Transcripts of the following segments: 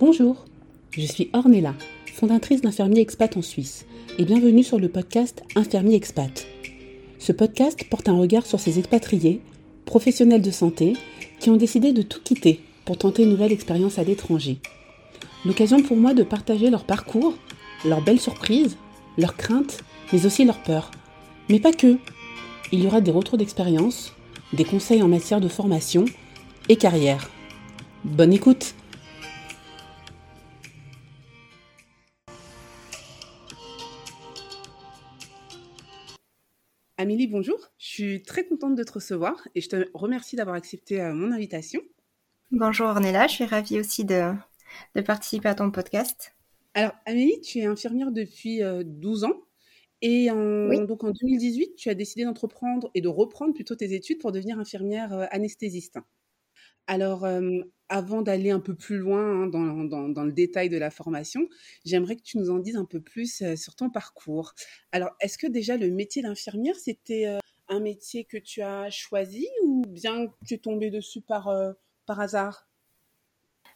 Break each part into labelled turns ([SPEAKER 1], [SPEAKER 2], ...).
[SPEAKER 1] Bonjour, je suis Ornella, fondatrice d'Infirmier Expat en Suisse, et bienvenue sur le podcast Infirmier Expat. Ce podcast porte un regard sur ces expatriés, professionnels de santé, qui ont décidé de tout quitter pour tenter une nouvelle expérience à l'étranger. L'occasion pour moi de partager leur parcours, leurs belles surprises, leurs craintes, mais aussi leurs peurs. Mais pas que. Il y aura des retours d'expérience, des conseils en matière de formation et carrière. Bonne écoute Amélie, bonjour. Je suis très contente de te recevoir et je te remercie d'avoir accepté euh, mon invitation.
[SPEAKER 2] Bonjour Ornella, je suis ravie aussi de, participer à ton podcast.
[SPEAKER 1] Alors Amélie, tu es infirmière depuis 12 euh, ans et en, donc en 2018, tu as décidé d'entreprendre et de reprendre plutôt tes études pour devenir infirmière euh, anesthésiste. Alors, avant d'aller un peu plus loin hein, dans, le détail de la formation, j'aimerais que tu nous en dises un peu plus sur ton parcours. Alors, est-ce que déjà le métier d'infirmière, c'était un métier que tu as choisi ou bien tu es tombée dessus par, par hasard?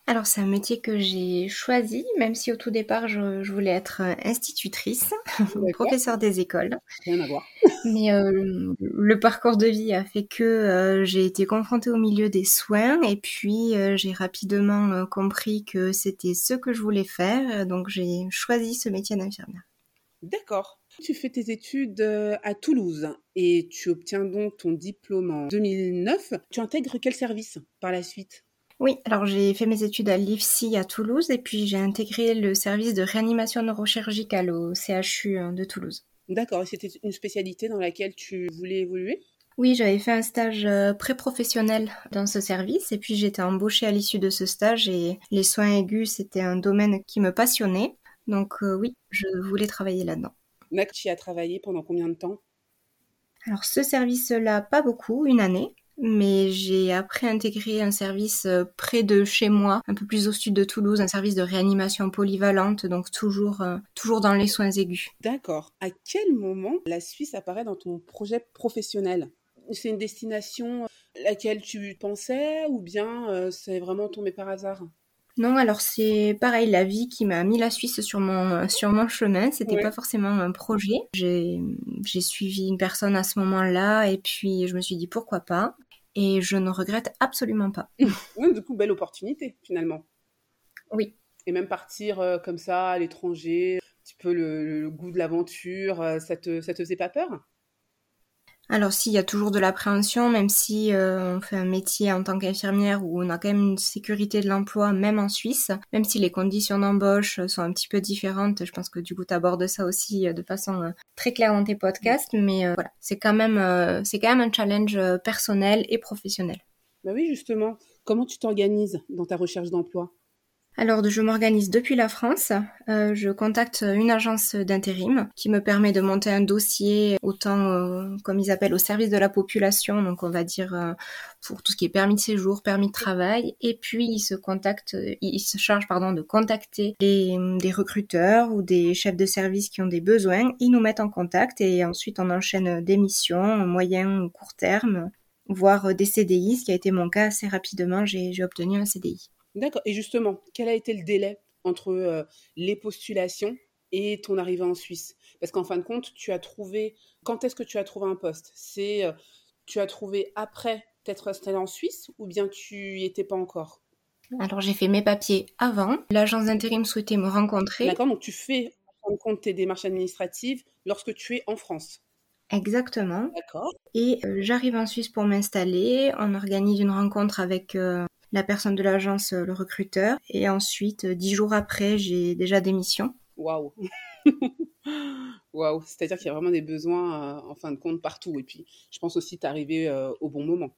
[SPEAKER 2] Alors c'est un métier que j'ai choisi, même si au tout départ je, voulais être euh, institutrice, professeur des écoles.
[SPEAKER 1] Rien à voir.
[SPEAKER 2] Mais euh, le parcours de vie a fait que euh, j'ai été confrontée au milieu des soins et puis j'ai rapidement compris que c'était ce que je voulais faire, donc j'ai choisi ce métier d'infirmière.
[SPEAKER 1] D'accord. Tu fais tes études à Toulouse et tu obtiens donc ton diplôme en 2009. Tu intègres quel service par la suite?
[SPEAKER 2] Oui, alors j'ai fait mes études à l'IFSI à Toulouse et puis j'ai intégré le service de réanimation neurochirurgicale au CHU hein, de Toulouse.
[SPEAKER 1] D'accord, et c'était une spécialité dans laquelle tu voulais évoluer?
[SPEAKER 2] Oui, j'avais fait un stage euh, pré-professionnel dans ce service et puis j'étais embauchée à l'issue de ce stage et les soins aigus, c'était un domaine qui me passionnait. Donc euh, oui, je voulais travailler là-dedans.
[SPEAKER 1] D'accord, tu y as travaillé pendant combien de temps?
[SPEAKER 2] Alors ce service-là, pas beaucoup, une année mais j'ai après intégré un service euh, près de chez moi, un peu plus au sud de Toulouse, un service de réanimation polyvalente, donc toujours, euh, toujours dans les soins aigus.
[SPEAKER 1] D'accord. À quel moment la Suisse apparaît dans ton projet professionnel? C'est une destination à laquelle tu pensais ou bien euh, c'est vraiment tombé par hasard?
[SPEAKER 2] Non, alors c'est pareil, la vie qui m'a mis la Suisse sur mon, sur mon chemin. C'était pas forcément un projet. J'ai suivi une personne à ce moment-là et puis je me suis dit pourquoi pas et je ne regrette absolument pas.
[SPEAKER 1] du coup, belle opportunité finalement.
[SPEAKER 2] Oui.
[SPEAKER 1] Et même partir euh, comme ça à l'étranger, un petit peu le, goût de l'aventure, euh, ça te, ça te faisait pas peur?
[SPEAKER 2] Alors s'il y a toujours de l'appréhension, même si euh, on fait un métier en tant qu'infirmière où on a quand même une sécurité de l'emploi, même en Suisse, même si les conditions d'embauche sont un petit peu différentes, je pense que du coup tu abordes ça aussi euh, de façon euh, très claire dans tes podcasts, mais voilà, c'est quand même c'est quand même un challenge personnel et professionnel.
[SPEAKER 1] Bah oui justement, comment tu t'organises dans ta recherche d'emploi?
[SPEAKER 2] Alors, je m'organise depuis la France. Euh, je contacte une agence d'intérim qui me permet de monter un dossier autant, euh, comme ils appellent, au service de la population, donc on va dire euh, pour tout ce qui est permis de séjour, permis de travail. Et puis, ils se contactent, ils se chargent pardon de contacter des, des recruteurs ou des chefs de service qui ont des besoins. Ils nous mettent en contact et ensuite on enchaîne des missions moyen ou court terme, voire des CDI, ce qui a été mon cas assez rapidement. J'ai obtenu un CDI.
[SPEAKER 1] D'accord. Et justement, quel a été le délai entre euh, les postulations et ton arrivée en Suisse? Parce qu'en fin de compte, tu as trouvé. Quand est-ce que tu as trouvé un poste? C'est euh, tu as trouvé après t'être installé en Suisse ou bien tu y étais pas encore?
[SPEAKER 2] Alors j'ai fait mes papiers avant. L'agence d'intérim souhaitait me rencontrer.
[SPEAKER 1] D'accord. Donc tu fais en fin de compte tes démarches administratives lorsque tu es en France.
[SPEAKER 2] Exactement.
[SPEAKER 1] D'accord.
[SPEAKER 2] Et euh, j'arrive en Suisse pour m'installer. On organise une rencontre avec la personne de l'agence, euh, le recruteur. Et ensuite, euh, dix jours après, j'ai déjà des missions.
[SPEAKER 1] Waouh Waouh C'est-à-dire qu'il y a vraiment des besoins, euh, en fin de compte, partout. Et puis, je pense aussi que arrivé au bon moment.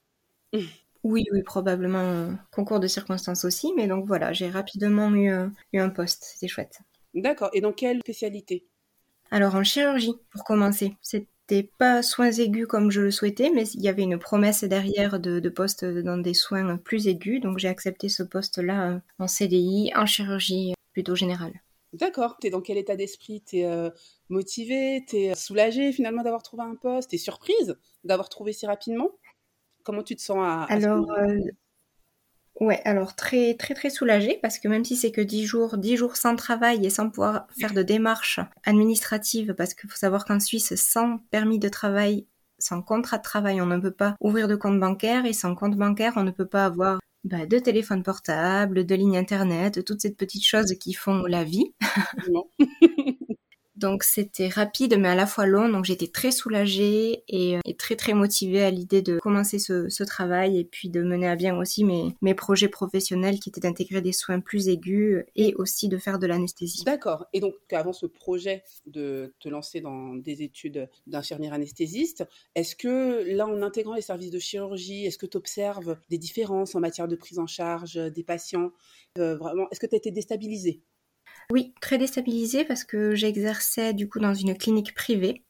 [SPEAKER 2] Oui, oui, probablement concours de circonstances aussi. Mais donc voilà, j'ai rapidement eu, eu un poste. C'était chouette.
[SPEAKER 1] D'accord. Et dans quelle spécialité?
[SPEAKER 2] Alors en chirurgie, pour commencer. C'est c'était pas soins aigus comme je le souhaitais, mais il y avait une promesse derrière de, de poste dans des soins plus aigus, donc j'ai accepté ce poste-là euh, en CDI, en chirurgie plutôt générale.
[SPEAKER 1] D'accord. Tu es dans quel état d'esprit? Tu es euh, motivée Tu es soulagée finalement d'avoir trouvé un poste? Tu es surprise d'avoir trouvé si rapidement? Comment tu te sens à,
[SPEAKER 2] Alors, euh, Ouais, alors très très très soulagée parce que même si c'est que 10 jours, 10 jours sans travail et sans pouvoir faire de démarches administratives parce qu'il faut savoir qu'en Suisse, sans permis de travail, sans contrat de travail, on ne peut pas ouvrir de compte bancaire et sans compte bancaire, on ne peut pas avoir bah, de téléphone portable, de ligne internet, toutes ces petites choses qui font la vie. Donc c'était rapide mais à la fois long, donc j'étais très soulagée et, euh, très très motivée à l'idée de commencer ce, travail et puis de mener à bien aussi mes, mes projets professionnels qui étaient d'intégrer des soins plus aigus et aussi de faire de l'anesthésie.
[SPEAKER 1] D'accord. Et donc avant ce projet de te lancer dans des études d'infirmière anesthésiste, est-ce que là en intégrant les services de chirurgie, est-ce que tu observes des différences en matière de prise en charge des patients? Euh, Vraiment, est-ce que tu as été déstabilisée?
[SPEAKER 2] Oui, très déstabilisée parce que j'exerçais du coup dans une clinique privée.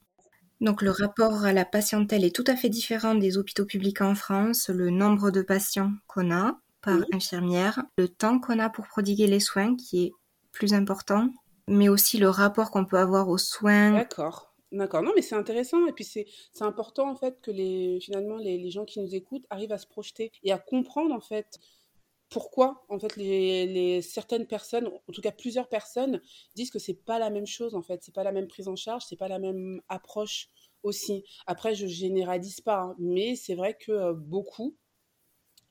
[SPEAKER 2] Donc le rapport à la patientèle est tout à fait différent des hôpitaux publics en France. Le nombre de patients qu'on a par infirmière, le temps qu'on a pour prodiguer les soins qui est plus important, mais aussi le rapport qu'on peut avoir aux soins.
[SPEAKER 1] D'accord. D'accord, non mais c'est intéressant et puis c'est important en fait que les finalement les, les gens qui nous écoutent arrivent à se projeter et à comprendre en fait pourquoi en fait certaines personnes, en tout cas plusieurs personnes, disent que c'est pas la même chose en fait, c'est pas la même prise en charge, c'est pas la même approche aussi. Après, je généralise pas, hein, mais c'est vrai que euh, beaucoup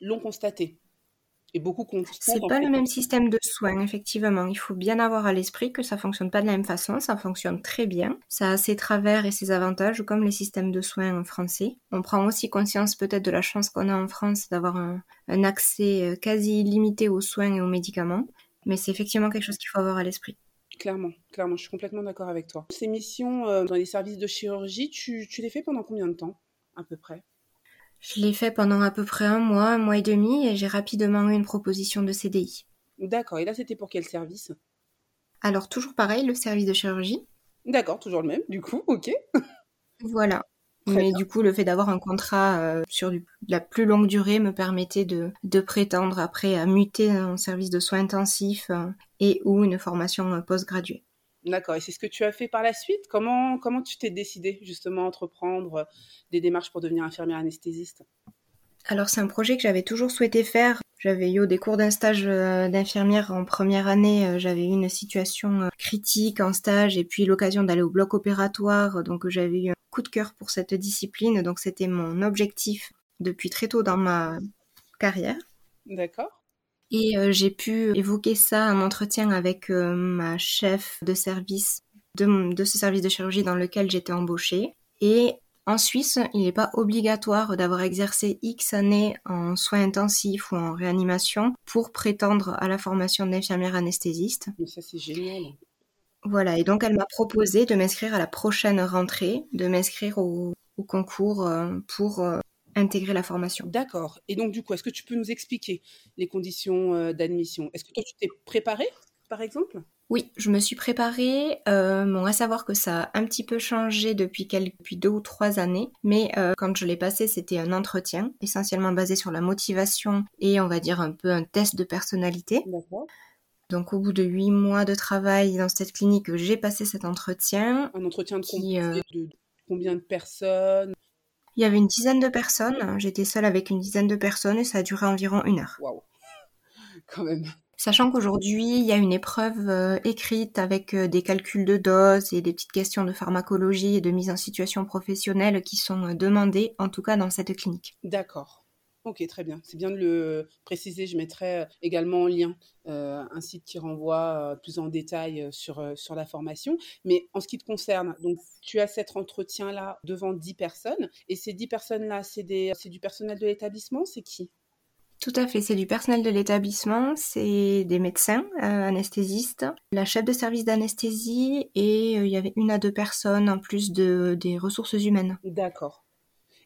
[SPEAKER 1] l'ont constaté beaucoup
[SPEAKER 2] C'est pas le même système de soins, effectivement. Il faut bien avoir à l'esprit que ça fonctionne pas de la même façon, ça fonctionne très bien. Ça a ses travers et ses avantages, comme les systèmes de soins français. On prend aussi conscience peut-être de la chance qu'on a en France d'avoir un, accès euh, quasi illimité aux soins et aux médicaments. Mais c'est effectivement quelque chose qu'il faut avoir à l'esprit.
[SPEAKER 1] Clairement, clairement, je suis complètement d'accord avec toi. Ces missions euh, dans les services de chirurgie, tu, tu les fais pendant combien de temps, à peu près?
[SPEAKER 2] Je l'ai fait pendant à peu près un mois, un mois et demi, et j'ai rapidement eu une proposition de CDI.
[SPEAKER 1] D'accord, et là c'était pour quel service?
[SPEAKER 2] Alors toujours pareil, le service de chirurgie.
[SPEAKER 1] D'accord, toujours le même, du coup, ok.
[SPEAKER 2] voilà. Mais du coup, le fait d'avoir un contrat euh, sur la plus longue durée me permettait de, prétendre après à muter un service de soins intensifs euh, et ou une formation euh, post-graduée.
[SPEAKER 1] D'accord. Et c'est ce que tu as fait par la suite? Comment, comment tu t'es décidé justement à entreprendre euh, des démarches pour devenir infirmière anesthésiste?
[SPEAKER 2] Alors c'est un projet que j'avais toujours souhaité faire. J'avais eu des cours d'un stage euh, d'infirmière en première année. Euh, j'avais eu une situation critique en stage et puis l'occasion d'aller au bloc opératoire. Donc j'avais eu un coup de cœur pour cette discipline. Donc c'était mon objectif depuis très tôt dans ma carrière.
[SPEAKER 1] D'accord.
[SPEAKER 2] Et euh, j'ai pu évoquer ça en entretien avec euh, ma chef de service de, de, ce service de chirurgie dans lequel j'étais embauchée. Et en Suisse, il n'est pas obligatoire d'avoir exercé X années en soins intensifs ou en réanimation pour prétendre à la formation d'infirmière anesthésiste.
[SPEAKER 1] Mais ça, c'est génial.
[SPEAKER 2] Voilà, et donc elle m'a proposé de m'inscrire à la prochaine rentrée, de m'inscrire au, au, concours euh, pour intégrer la formation.
[SPEAKER 1] D'accord. Et donc, du coup, est-ce que tu peux nous expliquer les conditions euh, d'admission? Est-ce que toi, tu t'es préparée, par exemple?
[SPEAKER 2] Oui, je me suis préparée. Euh, bon, à savoir que ça a un petit peu changé depuis, quelques, depuis deux ou trois années, mais euh, quand je l'ai passé, c'était un entretien, essentiellement basé sur la motivation et on va dire un peu un test de personnalité. D'accord. Donc au bout de huit mois de travail dans cette clinique, j'ai passé cet entretien.
[SPEAKER 1] Un entretien de, de combien de personnes?
[SPEAKER 2] Il y avait une dizaine de personnes. J'étais seule avec une dizaine de personnes et ça a duré environ une heure.
[SPEAKER 1] Waouh Quand même.
[SPEAKER 2] Sachant qu'aujourd'hui, il y a une épreuve euh, écrite avec euh, des calculs de doses et des petites questions de pharmacologie et de mise en situation professionnelle qui sont euh, demandées, en tout cas dans cette clinique.
[SPEAKER 1] D'accord. Ok, très bien. C'est bien de le préciser. Je mettrai euh, également en lien euh, un site qui renvoie euh, plus en détail sur, sur la formation. Mais en ce qui te concerne, donc tu as cet entretien-là devant 10 personnes. Et ces 10 personnes-là, c'est du personnel de l'établissement? C'est qui?
[SPEAKER 2] Tout à fait, c'est du personnel de l'établissement, c'est des médecins, anesthésistes, la chef de service d'anesthésie et il y avait une à deux personnes en plus de, des ressources humaines.
[SPEAKER 1] D'accord.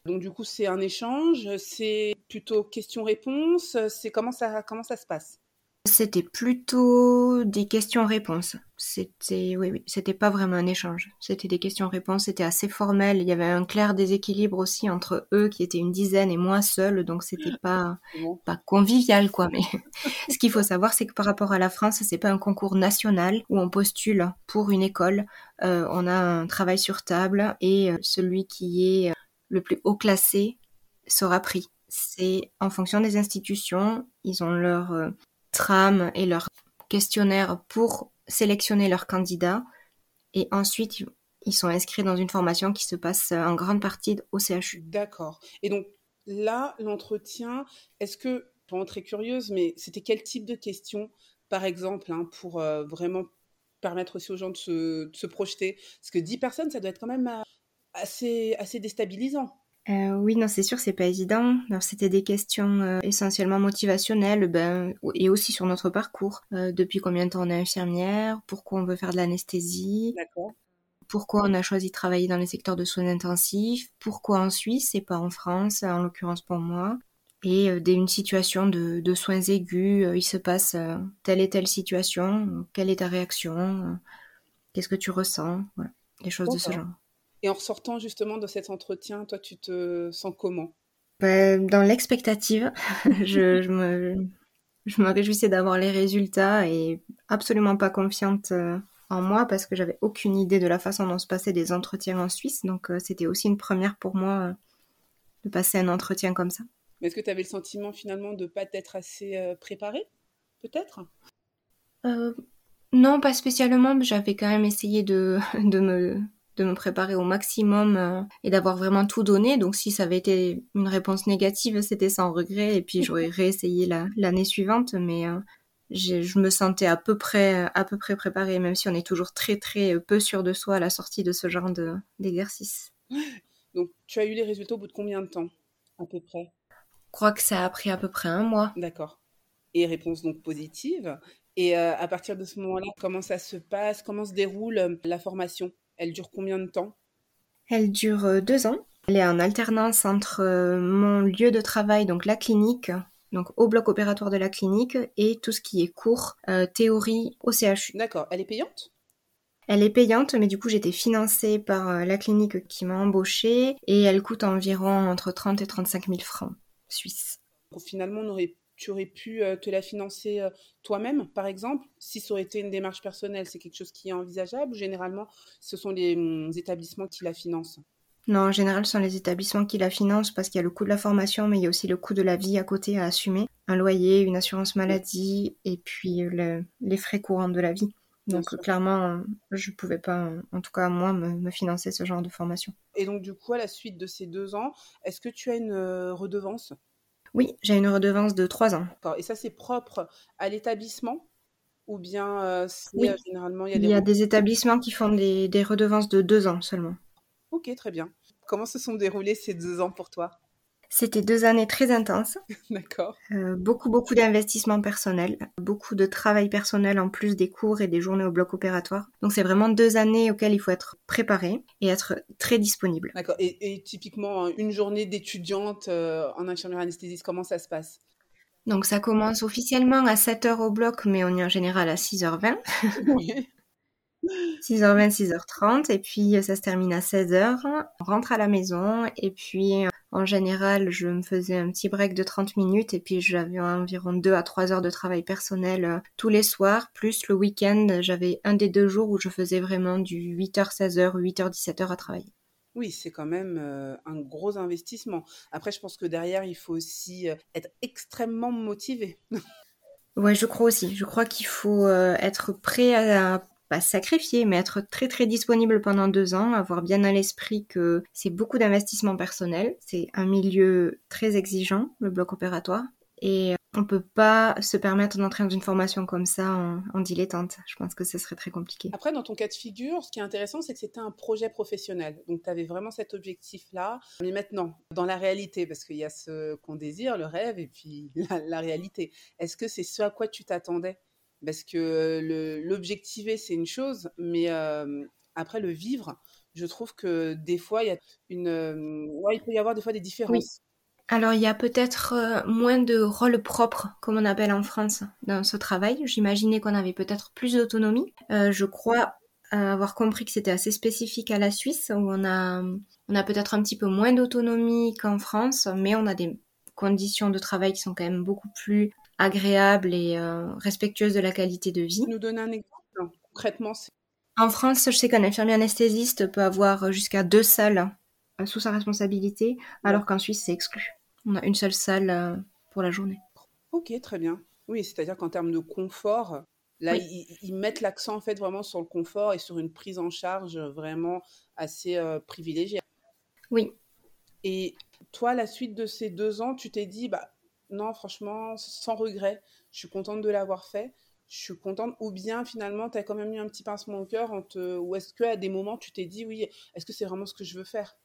[SPEAKER 1] Donc du coup, c'est un échange, c'est plutôt question-réponse, c'est comment ça comment ça se passe?
[SPEAKER 2] C'était plutôt des questions-réponses. C'était oui oui, c'était pas vraiment un échange. C'était des questions-réponses, c'était assez formel, il y avait un clair déséquilibre aussi entre eux qui étaient une dizaine et moi seule, donc c'était pas pas convivial quoi, mais ce qu'il faut savoir c'est que par rapport à la France, c'est pas un concours national où on postule pour une école, euh, on a un travail sur table et euh, celui qui est le plus haut classé sera pris. C'est en fonction des institutions, ils ont leur euh, trame et leur questionnaire pour sélectionner leurs candidats. Et ensuite, ils sont inscrits dans une formation qui se passe en grande partie au CHU.
[SPEAKER 1] D'accord. Et donc là, l'entretien, est-ce que, vraiment très curieuse, mais c'était quel type de questions, par exemple, hein, pour euh, vraiment permettre aussi aux gens de se, projeter? Parce que 10 personnes, ça doit être quand même euh, assez déstabilisant.
[SPEAKER 2] Euh, oui, non, c'est sûr, c'est pas évident. Alors, c'était des questions essentiellement motivationnelles, ben, et aussi sur notre parcours. depuis combien de temps on est infirmière? Pourquoi on veut faire de l'anesthésie?
[SPEAKER 1] D'accord
[SPEAKER 2] pourquoi on a choisi de travailler dans les secteurs de soins intensifs, pourquoi en Suisse et pas en France, en l'occurrence pour moi? Et euh, dès une situation de, soins aigus, euh, il se passe euh, telle et telle situation, quelle est ta réaction, qu'est-ce que tu ressens, voilà, des choses de ce genre.
[SPEAKER 1] Et en ressortant justement de cet entretien, toi, tu te sens comment?
[SPEAKER 2] Ben, Dans l'expectative, je, me, je me réjouissais d'avoir les résultats et absolument pas confiante en moi parce que j'avais aucune idée de la façon dont se passaient des entretiens en Suisse. Donc euh, c'était aussi une première pour moi euh, de passer un entretien comme ça.
[SPEAKER 1] Mais est-ce que tu avais le sentiment finalement de ne pas être assez euh, préparée Peut-être?
[SPEAKER 2] Non, pas spécialement. J'avais quand même essayé de, de, me, de me préparer au maximum et d'avoir vraiment tout donné. Donc si ça avait été une réponse négative, c'était sans regret. Et puis j'aurais réessayé l'année suivante. Mais je me sentais à peu près à peu près préparée, même si on est toujours très très peu sûr de soi à la sortie de ce genre d'exercice.
[SPEAKER 1] Donc tu as eu les résultats au bout de combien de temps à peu près?
[SPEAKER 2] Je crois que ça a pris à peu près un mois.
[SPEAKER 1] D'accord. Et réponse donc positive. Et euh, à partir de ce moment-là, comment ça se passe? Comment se déroule euh, la formation? Elle dure combien de temps?
[SPEAKER 2] Elle dure euh, deux ans. Elle est en alternance entre mon lieu de travail, donc la clinique, donc au bloc opératoire de la clinique, et tout ce qui est cours, euh, théorie au CHU.
[SPEAKER 1] D'accord. Elle est payante?
[SPEAKER 2] Elle est payante, mais du coup j'étais financée par euh, la clinique qui m'a embauchée, et elle coûte environ entre 30 et 35 000 francs suisses.
[SPEAKER 1] Finalement, tu aurais pu euh, te la financer toi-même, par exemple, si ça aurait été une démarche personnelle, c'est quelque chose qui est envisageable ou généralement ce sont les hum, établissements qui la financent?
[SPEAKER 2] Non, en général, ce sont les établissements qui la financent parce qu'il y a le coût de la formation, mais il y a aussi le coût de la vie à côté à assumer. Un loyer, une assurance maladie et puis les frais courants de la vie. Donc clairement, je ne pouvais pas, en tout cas moi, me, financer ce genre de formation.
[SPEAKER 1] Et donc du coup, à la suite de ces deux ans, est-ce que tu as une euh, redevance?
[SPEAKER 2] Oui, j'ai une redevance de trois ans.
[SPEAKER 1] Et ça, c'est propre à l'établissement ou bien euh,
[SPEAKER 2] oui. Euh, généralement il y a des... Il y a des établissements qui font des redevances de deux ans seulement.
[SPEAKER 1] Ok, très bien. Comment se sont déroulés ces deux ans pour toi?
[SPEAKER 2] C'était deux années très intenses.
[SPEAKER 1] D'accord.
[SPEAKER 2] Euh, beaucoup, beaucoup d'investissements personnels, beaucoup de travail personnel en plus des cours et des journées au bloc opératoire. Donc c'est vraiment deux années auxquelles il faut être préparé et être très disponible.
[SPEAKER 1] D'accord. Et, typiquement, une journée d'étudiante en en infirmière anesthésiste, comment ça se passe?
[SPEAKER 2] Donc ça commence officiellement à 7h au bloc, mais on est en général à 6h20. Oui. 6h20, 6h30 et puis euh, ça se termine à 16h. On rentre à la maison et puis euh, en général, je me faisais un petit break de 30 minutes et puis j'avais environ 2 à 3 heures de travail personnel euh, tous les soirs, plus le week-end, j'avais un des deux jours où je faisais vraiment du 8h, 16h, 8h, 17h à travailler.
[SPEAKER 1] Oui, c'est quand même un gros investissement. Après, je pense que derrière, il faut aussi être extrêmement motivé.
[SPEAKER 2] ouais, je crois aussi. Je crois qu'il faut être prêt à pas sacrifier, mais être très très disponible pendant deux ans, avoir bien à l'esprit que c'est beaucoup d'investissement personnel, c'est un milieu très exigeant, le bloc opératoire, et on peut pas se permettre d'entrer dans une formation comme ça en, dilettante. Je pense que ce serait très compliqué.
[SPEAKER 1] Après, dans ton cas de figure, ce qui est intéressant, c'est que c'était un projet professionnel. Donc, tu avais vraiment cet objectif-là. Mais maintenant, dans la réalité, parce qu'il y a ce qu'on désire, le rêve, et puis la réalité, est-ce que c'est ce à quoi tu t'attendais? Parce que l'objectiver, c'est une chose, mais après le vivre, je trouve que des fois, il y a une, ouais, il peut y avoir des fois des différences.
[SPEAKER 2] Alors, il y a peut-être moins de rôle propre, comme on appelle en France, dans ce travail. J'imaginais qu'on avait peut-être plus d'autonomie. je crois avoir compris que c'était assez spécifique à la Suisse, où on a, on a peut-être un petit peu moins d'autonomie qu'en France, mais on a des conditions de travail qui sont quand même beaucoup plus agréable et euh, respectueuse de la qualité de vie.
[SPEAKER 1] Nous donner un exemple concrètement.
[SPEAKER 2] En France, je sais qu'un infirmier anesthésiste peut avoir jusqu'à deux salles euh, sous sa responsabilité, alors qu'en Suisse, c'est exclu. On a une seule salle pour la journée.
[SPEAKER 1] Ok, très bien. Oui, c'est-à-dire qu'en termes de confort, là, ils, mettent l'accent en fait vraiment sur le confort et sur une prise en charge vraiment assez privilégiée.
[SPEAKER 2] Oui.
[SPEAKER 1] Et toi, la suite de ces deux ans, tu t'es dit, bah non, franchement, sans regret, je suis contente de l'avoir fait je suis contente. Ou bien finalement, tu as quand même eu un petit pincement au cœur, ou est-ce qu'à des moments, tu t'es dit, oui, est-ce que c'est vraiment ce que je veux faire?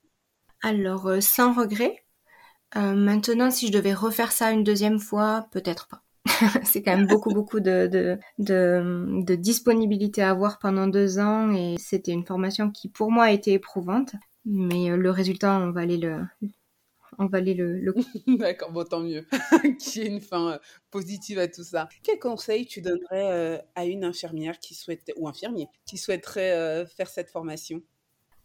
[SPEAKER 2] Alors, euh, sans regret. Euh, maintenant, si je devais refaire ça une deuxième fois, peut-être pas. c'est quand même beaucoup, beaucoup de, de, de, disponibilité à avoir pendant deux ans et c'était une formation qui, pour moi, a été éprouvante. Mais euh, le résultat, on va aller le, on va aller le,
[SPEAKER 1] D'accord, bon, tant mieux qu'il y ait une fin euh, positive à tout ça. Quel conseil tu donnerais euh, à une infirmière qui souhaite, ou infirmier, qui souhaiterait euh, faire cette formation?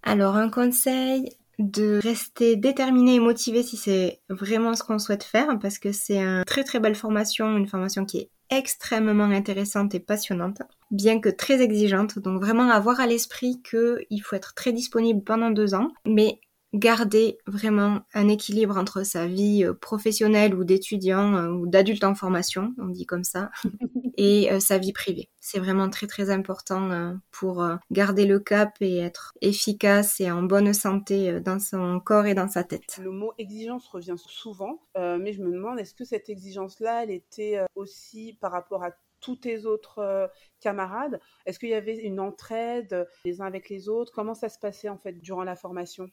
[SPEAKER 2] Alors, un conseil, de rester déterminé et motivé si c'est vraiment ce qu'on souhaite faire, parce que c'est une très très belle formation, une formation qui est extrêmement intéressante et passionnante, bien que très exigeante. Donc vraiment avoir à l'esprit qu'il faut être très disponible pendant deux ans, mais garder vraiment un équilibre entre sa vie euh, professionnelle ou d'étudiant euh, ou d'adulte en formation, on dit comme ça, et euh, sa vie privée. C'est vraiment très très important pour garder le cap et être efficace et en bonne santé dans son corps et dans sa tête.
[SPEAKER 1] Le mot exigence revient souvent, mais je me demande est-ce que cette exigence-là, elle était aussi par rapport à tous tes autres camarades? Est-ce qu'il y avait une entraide les uns avec les autres? Comment ça se passait en fait durant la formation?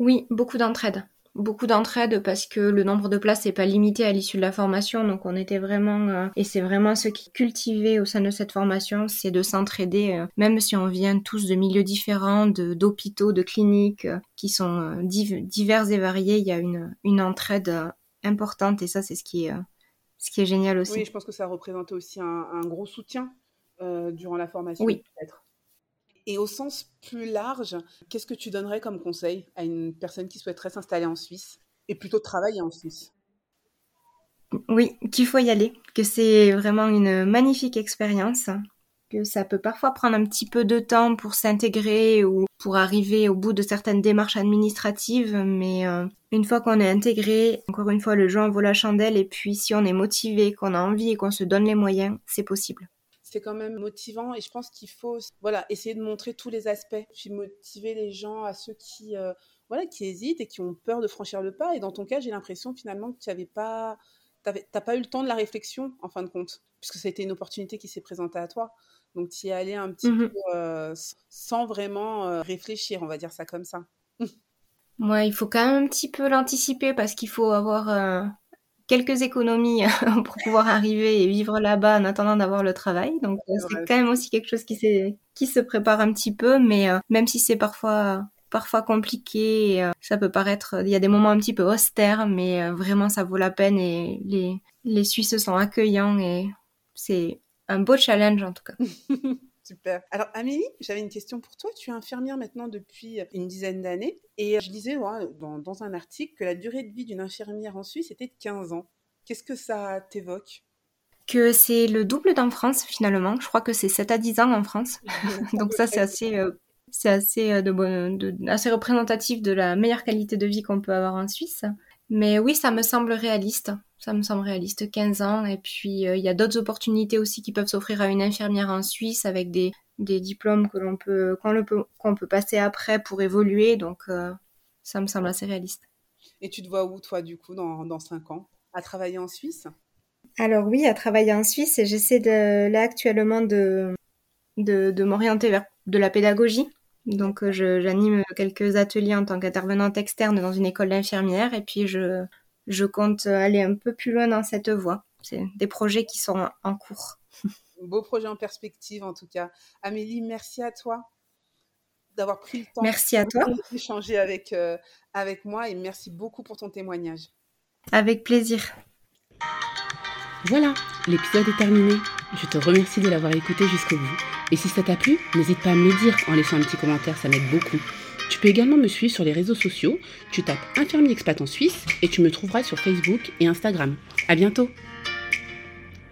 [SPEAKER 2] Oui, beaucoup d'entraide. Beaucoup d'entraide parce que le nombre de places n'est pas limité à l'issue de la formation. Donc on était vraiment, euh, et c'est vraiment ce qui cultivait au sein de cette formation, c'est de s'entraider, euh, même si on vient tous de milieux différents, d'hôpitaux, de, cliniques, euh, qui sont divers et variés. Il y a une, une entraide importante et ça c'est ce qui est, ce qui est génial aussi.
[SPEAKER 1] Oui, je pense que ça représentait aussi un, un gros soutien durant la formation.
[SPEAKER 2] Oui.
[SPEAKER 1] Peut-être. Et au sens plus large, qu'est-ce que tu donnerais comme conseil à une personne qui souhaiterait s'installer en Suisse et plutôt travailler en Suisse?
[SPEAKER 2] Oui, qu'il faut y aller, que c'est vraiment une magnifique expérience, que ça peut parfois prendre un petit peu de temps pour s'intégrer ou pour arriver au bout de certaines démarches administratives, mais euh, une fois qu'on est intégré, encore une fois, le jeu en vaut la chandelle, et puis si on est motivé, qu'on a envie et qu'on se donne les moyens, c'est possible
[SPEAKER 1] c'est quand même motivant et je pense qu'il faut voilà essayer de montrer tous les aspects puis motiver les gens à ceux qui euh, voilà qui hésitent et qui ont peur de franchir le pas. Et dans ton cas j'ai l'impression finalement que tu n'avais pas t'as pas eu le temps de la réflexion en fin de compte puisque ça a été une opportunité qui s'est présentée à toi. Donc tu y es allé un petit mmh peu euh, sans vraiment euh, réfléchir on va dire ça comme ça.
[SPEAKER 2] Ouais, il faut quand même un petit peu l'anticiper parce qu'il faut avoir quelques économies pour pouvoir arriver et vivre là-bas en attendant d'avoir le travail. Donc euh, c'est quand même aussi quelque chose qui, qui se prépare un petit peu, mais euh, même si c'est parfois parfois compliqué, euh, ça peut paraître, il y a des moments un petit peu austères, mais vraiment ça vaut la peine et les, les Suisses sont accueillants et c'est un beau challenge en tout cas.
[SPEAKER 1] Super. Alors, Amélie, j'avais une question pour toi. Tu es infirmière maintenant depuis une dizaine d'années. Et je disais dans, un article que la durée de vie d'une infirmière en Suisse était de 15 ans. Qu'est-ce que ça t'évoque?
[SPEAKER 2] Que c'est le double d'en France finalement. Je crois que c'est 7 à 10 ans en France. Donc ça c'est assez euh, c'est assez euh, de, assez représentatif de la meilleure qualité de vie qu'on peut avoir en Suisse. Mais oui, ça me semble réaliste. Ça me semble réaliste, 15 ans. Et puis, euh, il y a d'autres opportunités aussi qui peuvent s'offrir à une infirmière en Suisse avec des, des diplômes que l'on peut, qu'on peut, qu'on peut passer après pour évoluer. Donc, euh, ça me semble assez réaliste.
[SPEAKER 1] Et tu te vois où, toi, du coup, dans, dans 5 ans? À travailler en Suisse?
[SPEAKER 2] Alors oui, à travailler en Suisse. Et j'essaie de, là actuellement de, de, de m'orienter vers de la pédagogie. Donc euh, j'anime quelques ateliers en tant qu'intervenante externe dans une école d'infirmière et puis je, je compte aller un peu plus loin dans cette voie. C'est des projets qui sont en cours.
[SPEAKER 1] Beau projet en perspective en tout cas. Amélie, merci à toi d'avoir pris le temps
[SPEAKER 2] merci à toi.
[SPEAKER 1] d'échanger avec, euh, avec moi et merci beaucoup pour ton témoignage.
[SPEAKER 2] Avec plaisir.
[SPEAKER 1] Voilà, l'épisode est terminé. Je te remercie de l'avoir écouté jusqu'au bout. Et si ça t'a plu, n'hésite pas à me le dire en laissant un petit commentaire, ça m'aide beaucoup. Tu peux également me suivre sur les réseaux sociaux. Tu tapes Infirmier Expat en Suisse et tu me trouveras sur Facebook et Instagram. À bientôt!